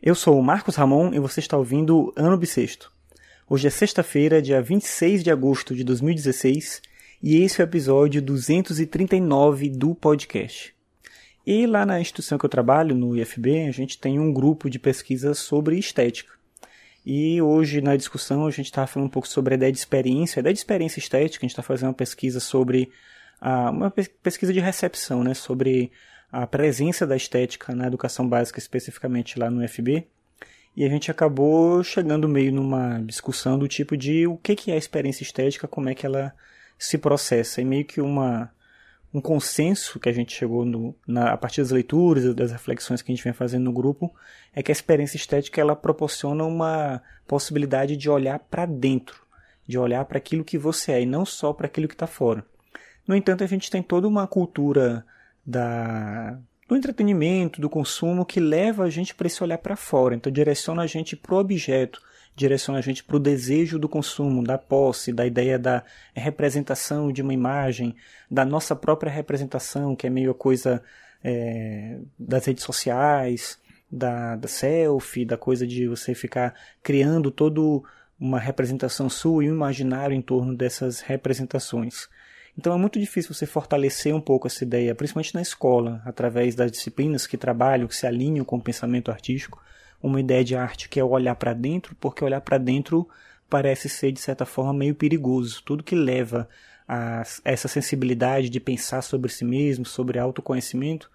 Eu sou o Marcos Ramon e você está ouvindo Ano Bissexto. Hoje é sexta-feira, dia 26 de agosto de 2016, e esse é o episódio 239 do podcast. E lá na instituição que eu trabalho, no IFB, a gente tem um grupo de pesquisa sobre estética. E hoje, na discussão, a gente está falando um pouco sobre a ideia de experiência, a ideia de experiência estética, a gente está fazendo uma pesquisa sobre, uma pesquisa de recepção, né, sobre a presença da estética na educação básica, especificamente lá no FB, e a gente acabou chegando meio numa discussão do tipo de o que é a experiência estética, como é que ela se processa, e meio que uma, um consenso que a gente chegou no, na, a partir das leituras das reflexões que a gente vem fazendo no grupo, é que a experiência estética ela proporciona uma possibilidade de olhar para dentro, de olhar para aquilo que você é e não só para aquilo que está fora. No entanto, a gente tem toda uma cultura da, do entretenimento, do consumo, que leva a gente para esse olhar para fora. Então, direciona a gente para o objeto, direciona a gente para o desejo do consumo, da posse, da ideia da representação de uma imagem, da nossa própria representação, que é meio a coisa é, das redes sociais, da, da selfie, da coisa de você ficar criando todo uma representação sua e um imaginário em torno dessas representações. Então é muito difícil você fortalecer um pouco essa ideia, principalmente na escola, através das disciplinas que trabalham, que se alinham com o pensamento artístico, uma ideia de arte que é olhar para dentro, porque olhar para dentro parece ser de certa forma meio perigoso. Tudo que leva a essa sensibilidade de pensar sobre si mesmo, sobre autoconhecimento,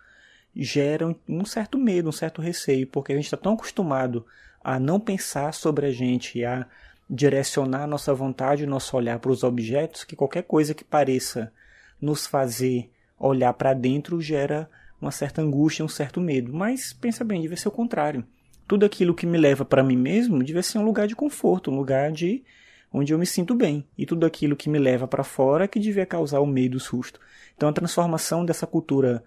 gera um certo medo, um certo receio, porque a gente está tão acostumado a não pensar sobre a gente, a direcionar nossa vontade, nosso olhar para os objetos, que qualquer coisa que pareça nos fazer olhar para dentro gera uma certa angústia, um certo medo. Mas pensa bem, deve ser o contrário. Tudo aquilo que me leva para mim mesmo deve ser um lugar de conforto, um lugar de onde eu me sinto bem. E tudo aquilo que me leva para fora que devia causar o medo, o susto. Então a transformação dessa cultura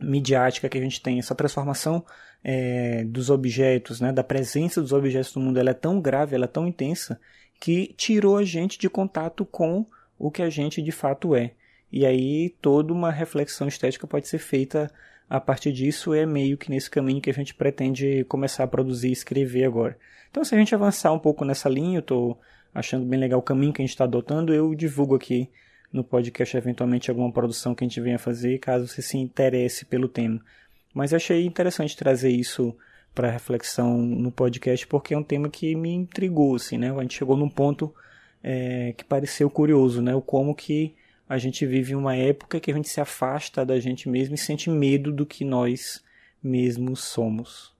midiática que a gente tem, essa transformação é, dos objetos, né, da presença dos objetos no mundo, ela é tão grave, ela é tão intensa, que tirou a gente de contato com o que a gente de fato é. E aí toda uma reflexão estética pode ser feita a partir disso, é meio que nesse caminho que a gente pretende começar a produzir e escrever agora. Então, se a gente avançar um pouco nessa linha, eu estou achando bem legal o caminho que a gente está adotando, eu divulgo aqui no podcast eventualmente alguma produção que a gente venha fazer, caso você se interesse pelo tema. Mas achei interessante trazer isso para reflexão no podcast, porque é um tema que me intrigou, assim, né? A gente chegou num ponto é, que pareceu curioso, né? O como que a gente vive uma época que a gente se afasta da gente mesmo e sente medo do que nós mesmos somos.